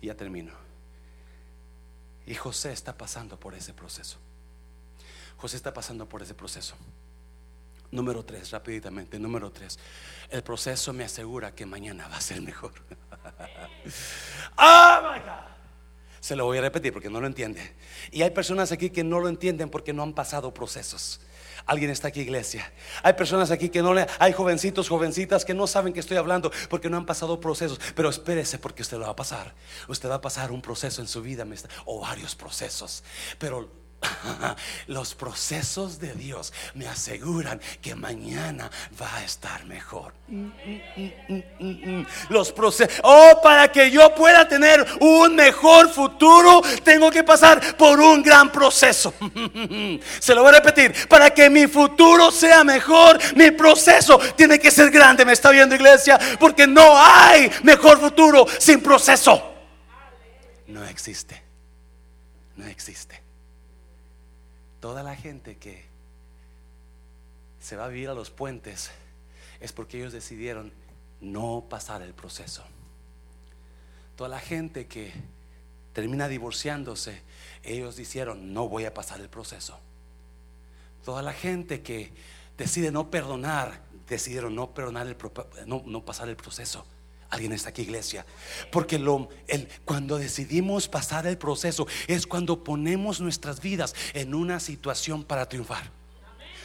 A: Y ya termino. Y José está pasando por ese proceso. José está pasando por ese proceso. Número tres, rápidamente. Número tres. El proceso me asegura que mañana va a ser mejor. oh my God. Se lo voy a repetir porque no lo entiende. Y hay personas aquí que no lo entienden porque no han pasado procesos. Alguien está aquí, iglesia. Hay personas aquí que no le. Hay jovencitos, jovencitas que no saben que estoy hablando porque no han pasado procesos. Pero espérese porque usted lo va a pasar. Usted va a pasar un proceso en su vida o varios procesos. Pero Los procesos de Dios me aseguran que mañana va a estar mejor. Los procesos, oh, para que yo pueda tener un mejor futuro, tengo que pasar por un gran proceso. Se lo voy a repetir, para que mi futuro sea mejor, mi proceso tiene que ser grande. ¿Me está viendo, iglesia? Porque no hay mejor futuro sin proceso. No existe. No existe. Toda la gente que se va a vivir a los puentes es porque ellos decidieron no pasar el proceso. toda la gente que termina divorciándose, ellos dijeron, no voy a pasar el proceso. Toda la gente que decide no perdonar, decidieron no perdonar el no, no pasar el proceso. Alguien está aquí, iglesia. Porque lo, el, cuando decidimos pasar el proceso es cuando ponemos nuestras vidas en una situación para triunfar.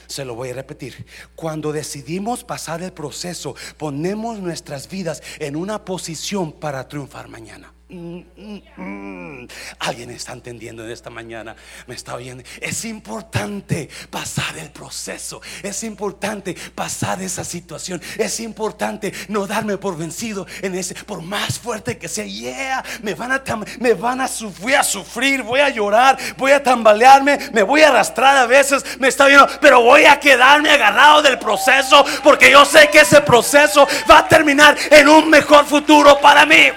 A: Se lo voy a repetir. Cuando decidimos pasar el proceso, ponemos nuestras vidas en una posición para triunfar mañana. Mm, mm, mm. Alguien está entendiendo en esta mañana, me está oyendo. Es importante pasar el proceso, es importante pasar esa situación, es importante no darme por vencido en ese, por más fuerte que sea. Yeah, me van a, me van a, voy a sufrir, voy a llorar, voy a tambalearme, me voy a arrastrar a veces, me está viendo, pero voy a quedarme agarrado del proceso porque yo sé que ese proceso va a terminar en un mejor futuro para mí.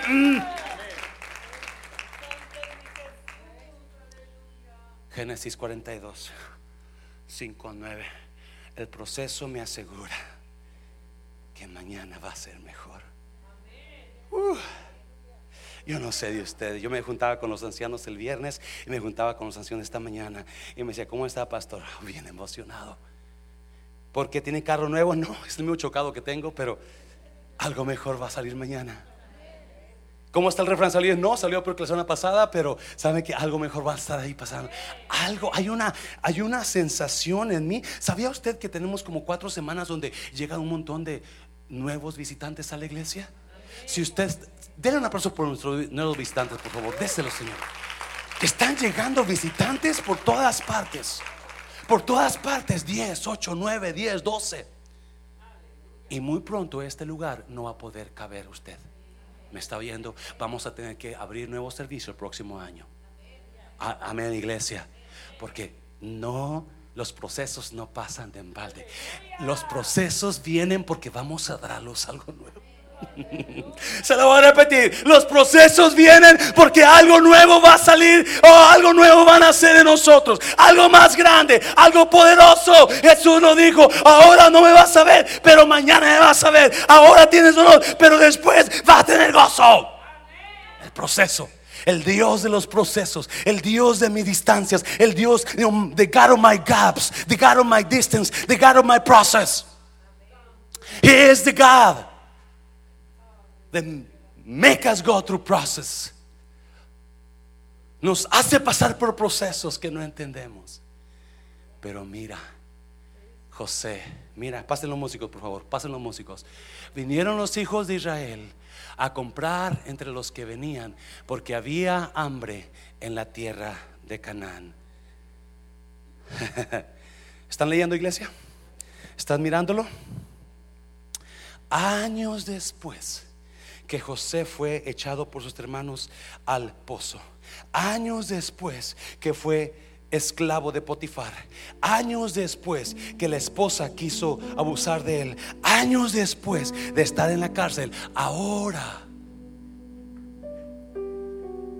A: Génesis 42, 5, 9. El proceso me asegura que mañana va a ser mejor. Uh, yo no sé de ustedes. Yo me juntaba con los ancianos el viernes y me juntaba con los ancianos esta mañana. Y me decía, ¿cómo está, pastor? Bien emocionado. Porque tiene carro nuevo. No, es el mismo chocado que tengo, pero algo mejor va a salir mañana. ¿Cómo está el refrán? ¿Salió? No, salió porque la semana pasada, pero saben que algo mejor va a estar ahí pasando. Algo, hay una, hay una sensación en mí. ¿Sabía usted que tenemos como cuatro semanas donde llegan un montón de nuevos visitantes a la iglesia? Si usted, denle un aplauso por nuestros nuevos visitantes, por favor, déselo, Señor. Están llegando visitantes por todas partes. Por todas partes, 10, 8, 9, 10, 12. Y muy pronto este lugar no va a poder caber usted me está oyendo, vamos a tener que abrir nuevos servicios el próximo año. Amén, iglesia. Porque no, los procesos no pasan de embalde. Los procesos vienen porque vamos a darlos algo nuevo. Se lo voy a repetir. Los procesos vienen porque algo nuevo va a salir o algo nuevo van a hacer de nosotros. Algo más grande, algo poderoso. Jesús nos dijo, ahora no me vas a ver, pero mañana me vas a ver. Ahora tienes dolor, pero después vas a tener gozo. El proceso. El Dios de los procesos, el Dios de mis distancias, el Dios de God of my gaps, the God of my distance, the God of my process. He is the God de make us go through process. Nos hace pasar por procesos que no entendemos. Pero mira, José, mira, pasen los músicos, por favor, pasen los músicos. Vinieron los hijos de Israel a comprar entre los que venían, porque había hambre en la tierra de Canaán. ¿Están leyendo, iglesia? ¿Están mirándolo? Años después que José fue echado por sus hermanos al pozo. Años después que fue esclavo de Potifar. Años después que la esposa quiso abusar de él. Años después de estar en la cárcel. Ahora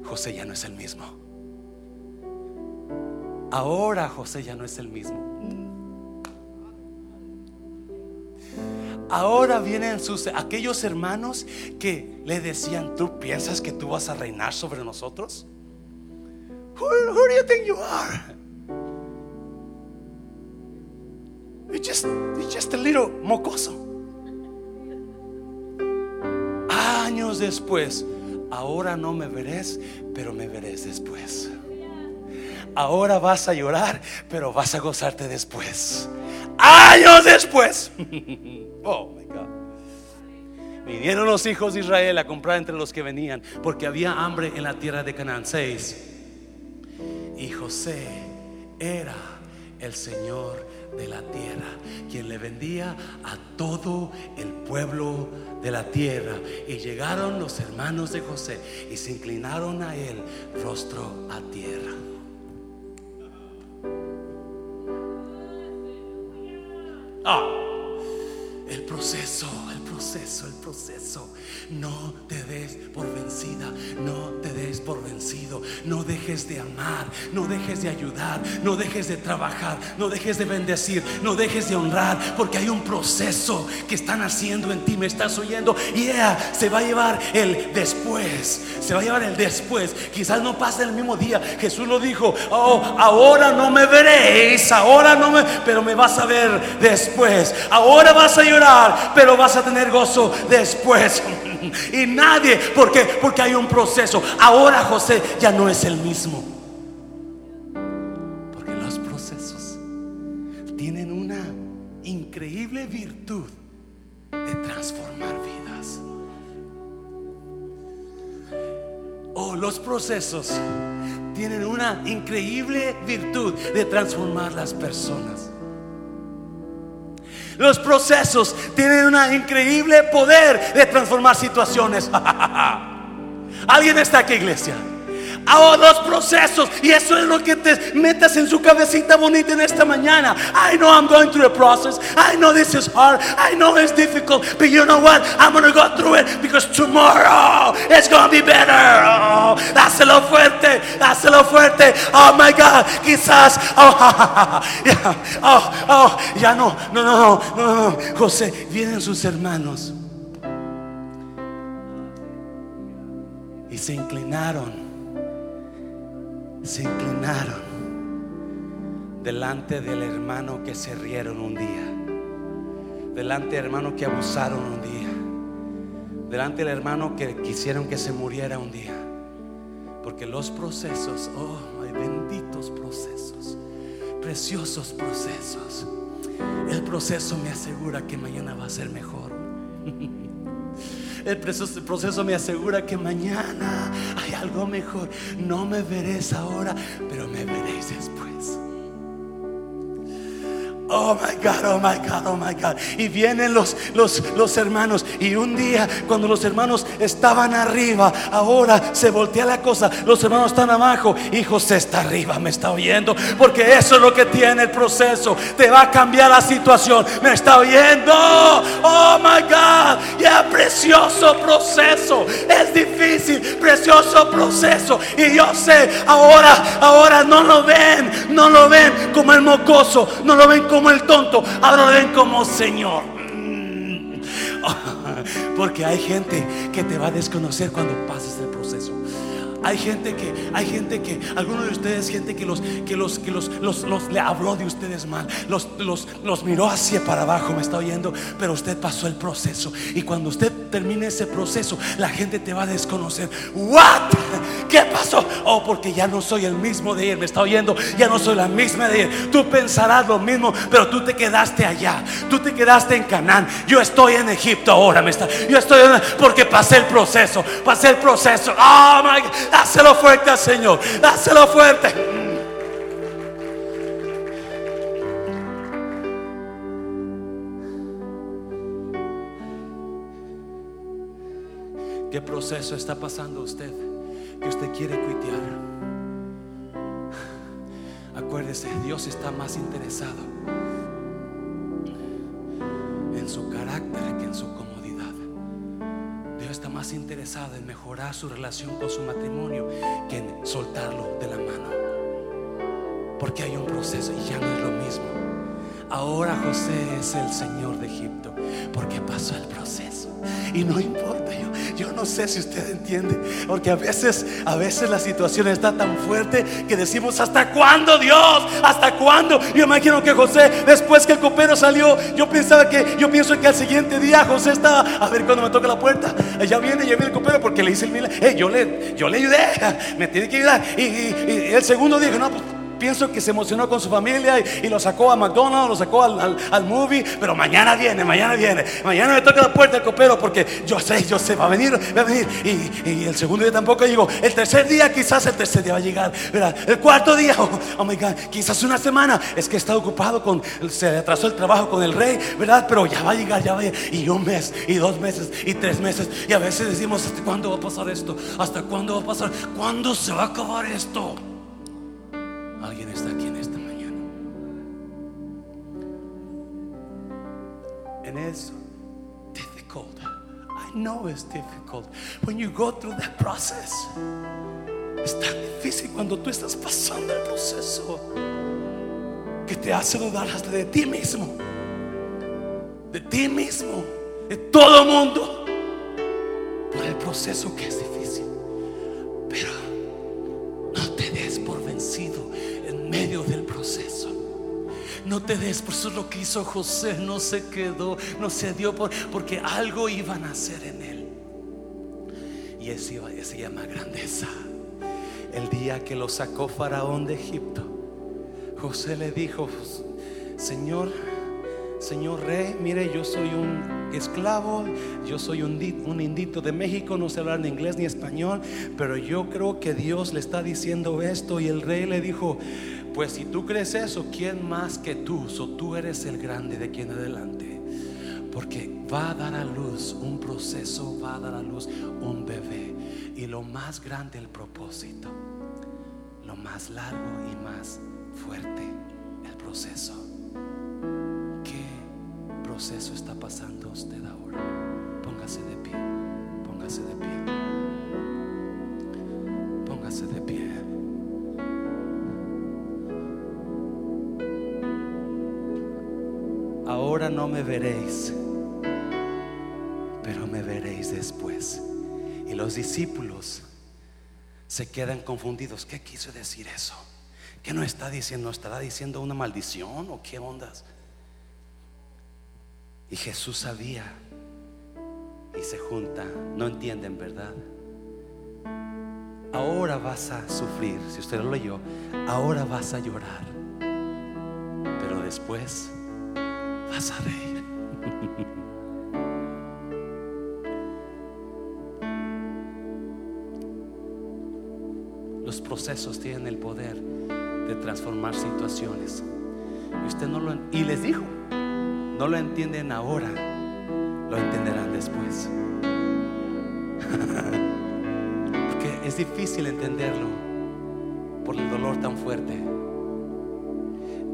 A: José ya no es el mismo. Ahora José ya no es el mismo. Ahora vienen sus aquellos hermanos que le decían, ¿tú piensas que tú vas a reinar sobre nosotros? Who, do you think you are? You're just, you're just a little mocoso. Años después, ahora no me veréis, pero me veréis después. Ahora vas a llorar, pero vas a gozarte después. Años después. Oh my God. Vinieron los hijos de Israel a comprar entre los que venían, porque había hambre en la tierra de Canaán. 6. Y José era el Señor de la tierra, quien le vendía a todo el pueblo de la tierra. Y llegaron los hermanos de José y se inclinaron a él rostro a tierra. Ah, el proceso, el proceso el proceso. No te des por vencida, no te des por vencido. No dejes de amar, no dejes de ayudar, no dejes de trabajar, no dejes de bendecir, no dejes de honrar, porque hay un proceso que están haciendo en ti. Me estás oyendo, yeah, se va a llevar el después, se va a llevar el después. Quizás no pase el mismo día. Jesús lo dijo, oh, ahora no me veréis, ahora no me, pero me vas a ver después. Ahora vas a llorar, pero vas a tener gozo después. Y nadie, porque porque hay un proceso. Ahora José ya no es el mismo. Porque los procesos tienen una increíble virtud de transformar vidas. Oh, los procesos tienen una increíble virtud de transformar las personas. Los procesos tienen un increíble poder de transformar situaciones. ¿Alguien está aquí, iglesia? Hago dos procesos y eso es lo que te metas en su cabecita bonita en esta mañana. I know I'm going through a process. I know this is hard. I know it's difficult. But you know what? I'm going to go through it because tomorrow it's going to be better. Oh, dáselo fuerte. Dáselo fuerte. Oh my God. Quizás. Oh, oh, oh, ya no. No, no, no, no, no. José, vienen sus hermanos. Y se inclinaron se inclinaron delante del hermano que se rieron un día, delante del hermano que abusaron un día, delante del hermano que quisieron que se muriera un día. Porque los procesos, oh, hay benditos procesos, preciosos procesos. El proceso me asegura que mañana va a ser mejor. El proceso, me asegura que mañana hay algo mejor. No me veréis ahora, pero me veréis después. Oh my God, oh my God, oh my God. Y vienen los, los, los hermanos. Y un día, cuando los hermanos estaban arriba, ahora se voltea la cosa. Los hermanos están abajo y José está arriba. Me está oyendo. Porque eso es lo que tiene el proceso. Te va a cambiar la situación. Me está oyendo. Oh my God. Ya, precioso proceso. Es difícil, precioso proceso. Y yo sé, ahora, ahora no lo ven. No lo ven como el mocoso. No lo ven como como el tonto, ahora lo ven como Señor. Mm. Porque hay gente que te va a desconocer cuando pases el proceso. Hay gente que, hay gente que, algunos de ustedes, gente que los, que los, que los, los, le habló de ustedes mal, los, los, los miró hacia para abajo, me está oyendo, pero usted pasó el proceso. Y cuando usted termine ese proceso, la gente te va a desconocer. ¿What? ¿Qué pasó? Oh, porque ya no soy el mismo de él, me está oyendo, ya no soy la misma de él. Tú pensarás lo mismo, pero tú te quedaste allá, tú te quedaste en Canaán. Yo estoy en Egipto ahora, me está, yo estoy en, porque pasé el proceso, pasé el proceso. Oh my God. Dáselo fuerte al Señor. Dáselo fuerte. ¿Qué proceso está pasando usted que usted quiere cuitear? Acuérdese, Dios está más interesado en su carácter que en su está más interesado en mejorar su relación con su matrimonio que en soltarlo de la mano. Porque hay un proceso y ya no es lo mismo. Ahora José es el Señor de Egipto porque pasó el proceso. Y no importa, yo, yo no sé si usted entiende, porque a veces, a veces la situación está tan fuerte que decimos, ¿hasta cuándo Dios? ¿Hasta cuándo? Yo imagino que José, después que el copero salió, yo pensaba que, yo pienso que al siguiente día José estaba, a ver cuando me toca la puerta, ya viene, ya viene el copero porque le hice el milagro, yo, le, yo le ayudé, me tiene que ayudar. Y, y el segundo dijo, no, pues pienso que se emocionó con su familia y, lo sacó a McDonald's, lo sacó al, movie, pero mañana viene, mañana viene, mañana me toca la puerta el copero porque yo sé, yo sé, va a venir, va a venir. Y, el segundo día tampoco llegó. El tercer día, quizás el tercer día va a llegar, ¿verdad? El cuarto día, oh, oh, my God, quizás una semana, es que está ocupado con, se atrasó el trabajo con el rey, ¿verdad? Pero ya va a llegar, ya va a llegar. Y un mes, y dos meses, y tres meses. Y a veces decimos, ¿hasta cuándo va a pasar esto? ¿Hasta cuándo va a pasar? ¿Cuándo se va a acabar esto? Desde difficult. I know it's difficult. When you go through that process, es tan difícil cuando tú estás pasando el proceso que te hace dudar hasta de ti mismo, de ti mismo, de todo el mundo, por el proceso que es difícil. Pero no te des por vencido en medio del proceso. No te des, por eso lo que hizo José no se quedó, no se dio por, porque algo iban a hacer en él. Y eso iba- se llama grandeza. El día que lo sacó Faraón de Egipto, José le dijo, Señor, Señor rey, mire, yo soy un esclavo, yo soy un, un indito de México, no sé hablar ni inglés ni español, pero yo creo que Dios le está diciendo esto. Y el rey le dijo, pues si tú crees eso, ¿quién más que tú? So, tú eres el grande de aquí en adelante. Porque va a dar a luz un proceso, va a dar a luz un bebé. Y lo más grande el propósito, lo más largo y más fuerte el proceso. ¿Qué proceso está pasando usted ahora? Póngase de pie, póngase de pie, Ahora no me veréis, pero me veréis después. Y los discípulos se quedan confundidos. ¿Qué quiso decir eso? ¿Qué no está diciendo? ¿Estará diciendo una maldición o qué ondas? Y Jesús sabía y se junta. No entienden, ¿verdad? Ahora vas a sufrir, si usted lo leyó, ahora vas a llorar, pero después vas a reír. Los procesos tienen el poder de transformar situaciones. Y usted no lo y les dijo, no lo entienden ahora, lo entenderán después. Porque es difícil entenderlo por el dolor tan fuerte.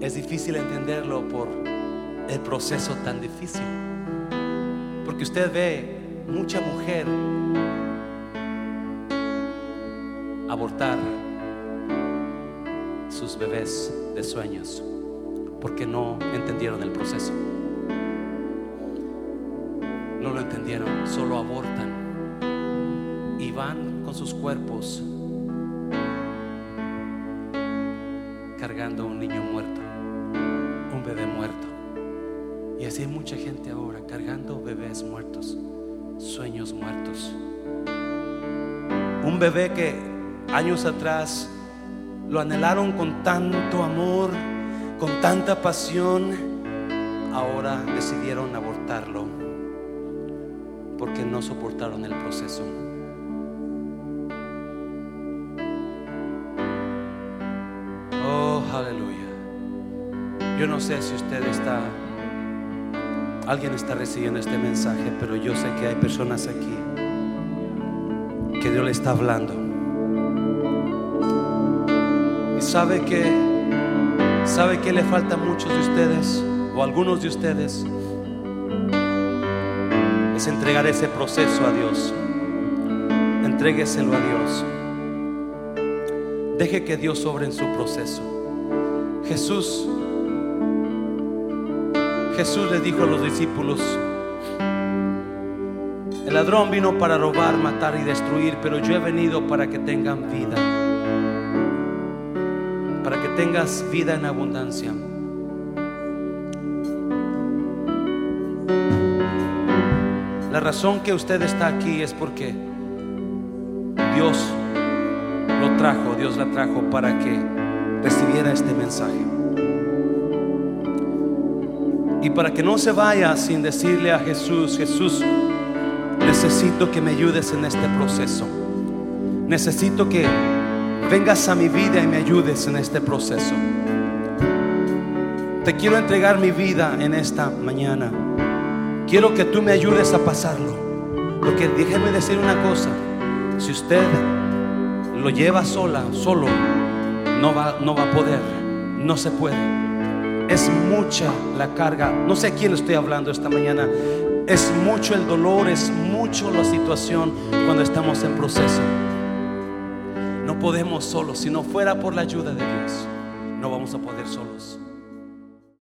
A: Es difícil entenderlo por el proceso tan difícil. Porque usted ve mucha mujer abortar sus bebés de sueños porque no entendieron el proceso. No lo entendieron, solo abortan y van con sus cuerpos mucha gente ahora cargando bebés muertos, sueños muertos. Un bebé que años atrás lo anhelaron con tanto amor, con tanta pasión, ahora decidieron abortarlo porque no soportaron el proceso. Oh, aleluya. Yo no sé si usted está, alguien está recibiendo este mensaje, pero yo sé que hay personas aquí que Dios le está hablando. Y sabe que, sabe que le falta a muchos de ustedes, o a algunos de ustedes, es entregar ese proceso a Dios. Entrégueselo a Dios. Deje que Dios sobre en su proceso. Jesús, Jesús le dijo a los discípulos, el ladrón vino para robar, matar y destruir, pero yo he venido para que tengan vida, para que tengas vida en abundancia. La razón que usted está aquí es porque Dios lo trajo, Dios la trajo para que recibiera este mensaje. Y para que no se vaya sin decirle a Jesús, Jesús, necesito que me ayudes en este proceso. Necesito que vengas a mi vida y me ayudes en este proceso. Te quiero entregar mi vida en esta mañana. Quiero que tú me ayudes a pasarlo. Porque déjeme decir una cosa. Si usted lo lleva sola, solo, no va, no va a poder. No se puede. Es mucha la carga. No sé a quién estoy hablando esta mañana. Es mucho el dolor, es mucho la situación cuando estamos en proceso. No podemos solos. Si no fuera por la ayuda de Dios, no vamos a poder solos.